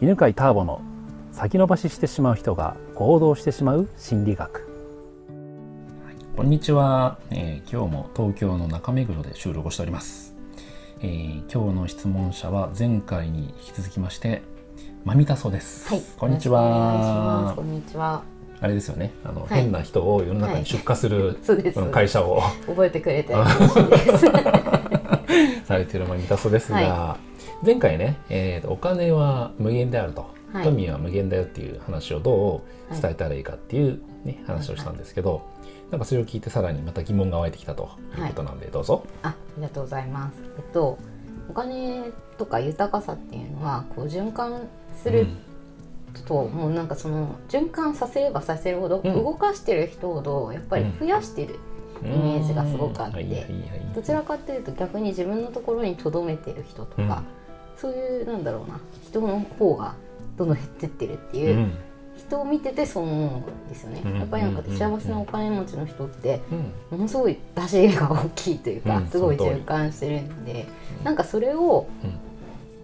犬飼ターボの先延ばししてしまう人が行動してしまう心理学。こんにちは、えー、今日も東京の中目黒で収録をしております、えー、今日の質問者は前回に引き続きましてまみたそです、はい、こんにちは。こんにちは。あれですよね。あの、はい、変な人を世の中に出荷する、はい、会社を。覚えてくれて されているまみたそですが、はい前回ね、えー、お金は無限であると、はい、富は無限だよっていう話をどう伝えたらいいかっていうね、はい、話をしたんですけど、なんかそれを聞いてさらにまた疑問が湧いてきたということなんで、どうぞ。あ。ありがとうございます。えっとお金とか豊かさっていうのはこう循環すると、うん、もうなんかその循環させればさせるほど、動かしてる人ほどやっぱり増やしてる。イメージがすごくあって、どちらかというと逆に自分のところにとどめてる人とか、そういうなんだろうな人の方がどんどん減ってってるっていう、うん、人を見ててそう思うんですよね、うん、やっぱりなんか幸せなお金持ちの人って、ものすごい出し入れが大きいというか、すごい循環してるんで、うん、なんかそれを、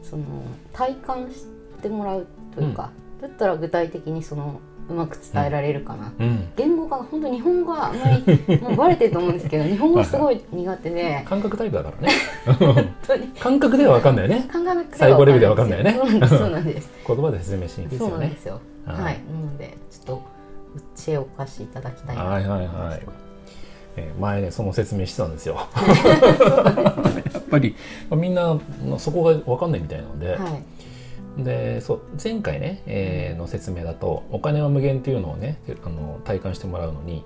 その体感してもらうというか、だったら具体的にそのうまく伝えられるかな、うん、言語が本当日本語はあんまりもうバレてると思うんですけど日本語すごい苦手で。感覚タイプだからね。感覚では分かんないよね。感覚細胞レベルでは分かんないよね。そうなんです。言葉で説明しにくいですよね。そうなんですよ。はい、なのでちょっと知恵をお貸しいただきたいなはいはいはい。えー、前ねその説明してたんですよ。やっぱり、まあ、みんなそこが分かんないみたいなので、はいでそう前回ね、えー、の説明だとお金は無限っていうのをねあの体感してもらうのに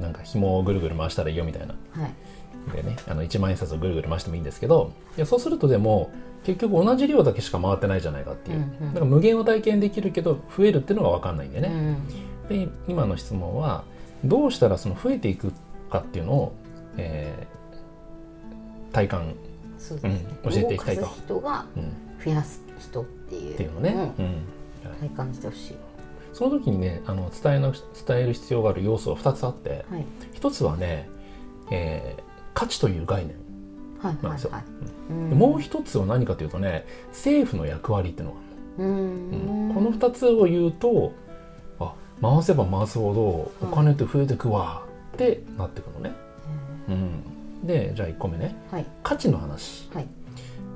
なんか紐をぐるぐる回したらいいよみたいな、はい、でねあの1万円札をぐるぐる回してもいいんですけどいやそうするとでも結局同じ量だけしか回ってないじゃないかっていう、うんうん、だから無限を体験できるけど増えるっていうのが分かんないんでね、うん、で今の質問はどうしたらその増えていくかっていうのを、えー、体感、うん、教えていきたいと。人が増やす人っていう。っていうのね、うん、体感してほしい。その時にねあの伝えの伝える必要がある要素は2つあって、はい、1つはね、えー、価値という概念。なんですよ。もう一つは何かというとね政府の役割っていうのがあるの、うん、この2つを言うとあ回せば回すほどお金って増えてくわってなってくのね。うん、でじゃあ1個目ね、はい、価値の話。はい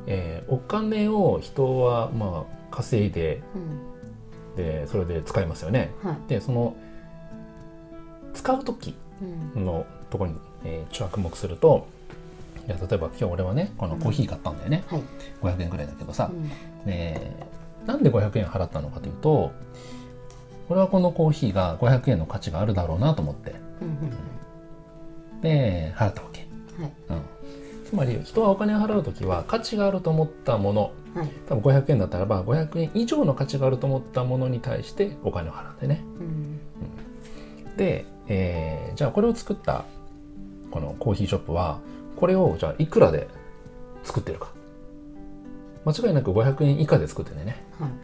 えー、お金を人はまあ稼いで、うん、でそれで使いますよね。はい、でその使う時のところに、えー、着目するといや例えば今日俺はねこのコーヒー買ったんだよね、うんはい、500円ぐらいだけどさ、うん、でなんで500円払ったのかというと俺はこのコーヒーが500円の価値があるだろうなと思って、うん、で払ったわけ、はい。うん、つまり人はお金を払う時は価値があると思ったもの、はい、多分500円だったらば500円以上の価値があると思ったものに対してお金を払うんでね。うん。うん、で、えー、じゃあこれを作ったこのコーヒーショップはこれをじゃあいくらで作ってるか。間違いなく500円以下で作ってんね、はい。うん、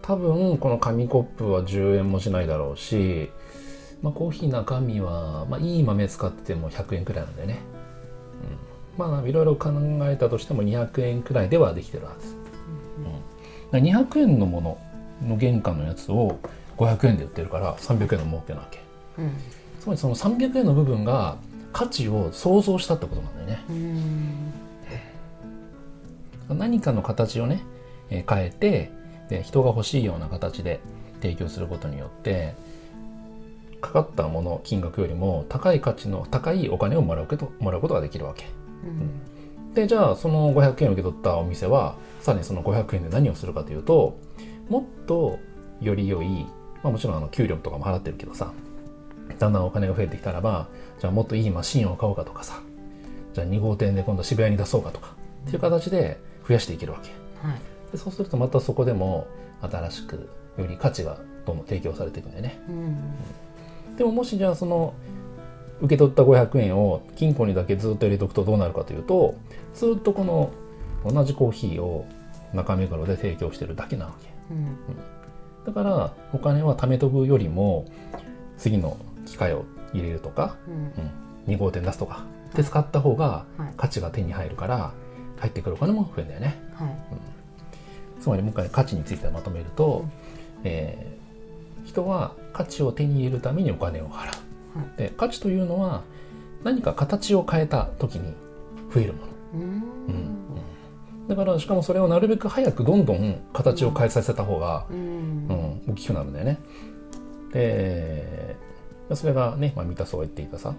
多分この紙コップは10円もしないだろうし、まあ、コーヒー中身は、まあ、いい豆使ってても100円くらいなんでねまあいろいろ考えたとしても200円くらいではできてるはず、うん、200円のものの原価のやつを500円で売ってるから300円の儲けなわけ、うん、つまりその300円の部分が価値を想像したってことなんだよね、うん、何かの形をね、え変えてで人が欲しいような形で提供することによってかかったもの金額よりも高い価値の高いお金をもらうともらうことができるわけ。うん、でじゃあその500円を受け取ったお店はさらにその500円で何をするかというともっとより良い、まあ、もちろんあの給料とかも払ってるけどさだんだんお金が増えてきたらばじゃあもっといいマシンを買おうかとかさじゃあ2号店で今度渋谷に出そうかとかっていう形で増やしていけるわけ、はい、でそうするとまたそこでも新しくより価値がどんどん提供されていくんだよね、うん、うんでももしじゃあその受け取った500円を金庫にだけずっと入れとくとどうなるかというとずっとこの同じコーヒーを中目黒で提供してるだけなわけ、うん、だからお金は貯めとくよりも次の機械を入れるとか、うん、2号店出すとかで使った方が価値が手に入るから入ってくるお金も増えるんだよね、はい。うん、つまりもう一回価値についてまとめると、えー、人は価値を手に入れるためにお金を払う、で価値というのは何か形を変えた時に増えるもの、うん、だからしかもそれをなるべく早くどんどん形を変えさせた方が、うん、大きくなるんだよね。でそれがね、まあ、三田荘が言っていたさ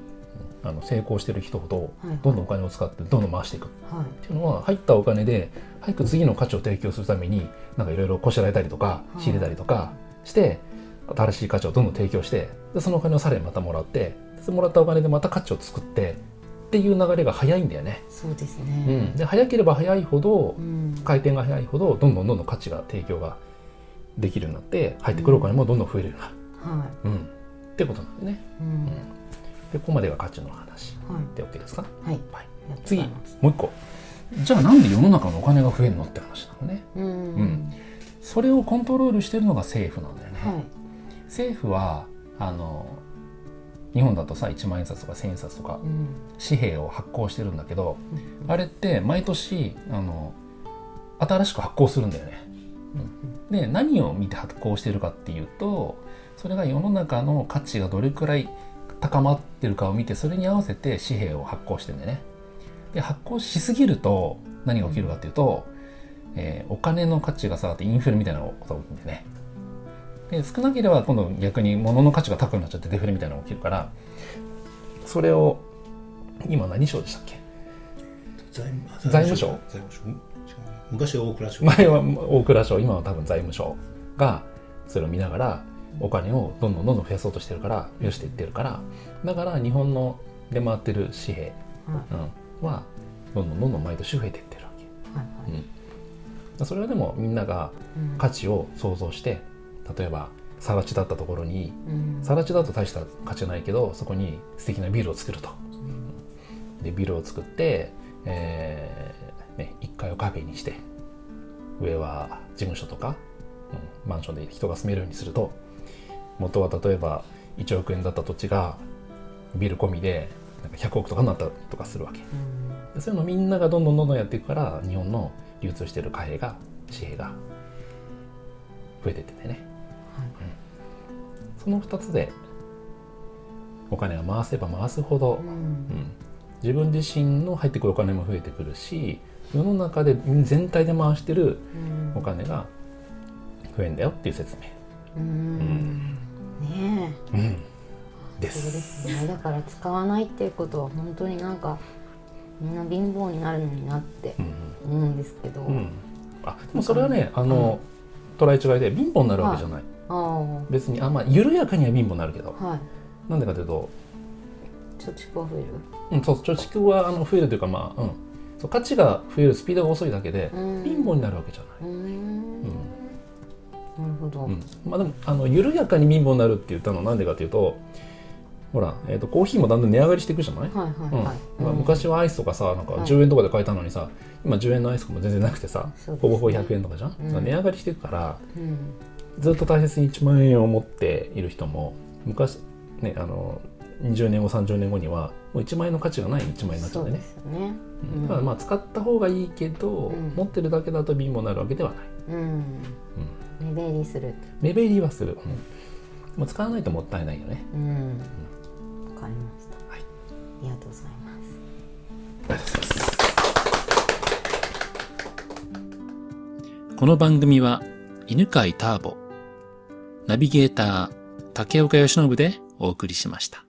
あの成功してる人ほどどんどんお金を使ってどんどん回していく、はい、っていうのは入ったお金で早く次の価値を提供するためになんかいろいろこしらえたりとか仕入れたりとかして、新しい価値をどんどん提供してでそのお金をさらにまたもらってもらったお金でまた価値を作ってっていう流れが早いんだよね。そうですね、うん、で早ければ早いほど、うん、回転が早いほどどんどんどんどん価値が提供ができるようになって入ってくるお金もどんどん増えるようになる。うん、はい。うん、ってことなんでね。うん。でここまでが価値の話、はい、で OK ですか、はい、はい、次。もう一個。じゃあなんで世の中のお金が増えるのって話なのね。うん、それをコントロールしてるのが政府なんだよね、はい、政府はあの日本だとさ1万円札とか1,000円札とか、紙幣を発行してるんだけど、うん、あれって毎年あの新しく発行するんだよね。うん、で何を見て発行してるかっていうとそれが世の中の価値がどれくらい高まってるかを見てそれに合わせて紙幣を発行してんでね。で発行しすぎると何が起きるかっていうと、えー、お金の価値が下がってインフレみたいなことが起きるんでねで少なければ今度逆に物の価値が高くなっちゃってデフレみたいなのが起きるからそれを今何省でしたっけ？財務省。財務省。昔は大蔵省。前は大蔵省今は多分財務省がそれを見ながらお金をどんどんどんどん増やそうとしてるから増やしていってるからだから日本の出回ってる紙幣、うん、はどんどんどんどん毎年増えていってるわけ、はいはい。うん、それはでもみんなが価値を想像して、例えば更地だったところに更地だと大した価値ないけどそこに素敵なビルを作ると、でビルを作って、えーね、1階をカフェにして上は事務所とか、うん、マンションで人が住めるようにすると元は例えば1億円だった土地がビル込みでなんか100億とかになったとかするわけ、うん、そういうのみんながどんどんどんどんやっていくから日本の流通してる貨幣が紙幣が増えてっててね、その2つでお金が回せば回すほど、うん、うん、自分自身の入ってくるお金も増えてくるし世の中で全体で回してるお金が増えんだよっていう説明。うん。ねえ、うん、です。ですね。だから使わないっていうことは本当になんかみんな貧乏になるのになって思うんですけど、うん、あでもそれはねあの、捉え違いで貧乏になるわけじゃない、別にあまあ緩やかには貧乏になるけど、はい、なんでかというと。貯蓄は増える？うんそう貯蓄はあの増えるというかまあうん。そう価値が増えるスピードが遅いだけで貧乏になるわけじゃない。うん。なるほど、うん、まあでもあの緩やかに貧乏になるって言ったのはなんでかというとほら、えーと、コーヒーもだんだん値上がりしていくじゃない、はいはいはい。うん。まあ、昔はアイスとかさなんか10円とかで買えたのにさ、はい、今10円のアイスとかも全然なくてさ、ね、ほぼほぼ100円とかじゃん、うん、値上がりしていくから、うん、ずっと大切に1万円を持っている人も昔ねあの20年後30年後にはもう1万円の価値がない1万円になっちゃうんでねね、うん、だからまあ使った方がいいけど、持ってるだけだと貧乏になるわけではない、うん。目減りする目減りはする、うん、もう使わないともったいないよね。うん。わ、かりました、はい、ありがとうございますありがとうございます。この番組は犬飼ターボナビゲーター竹岡由伸でお送りしました。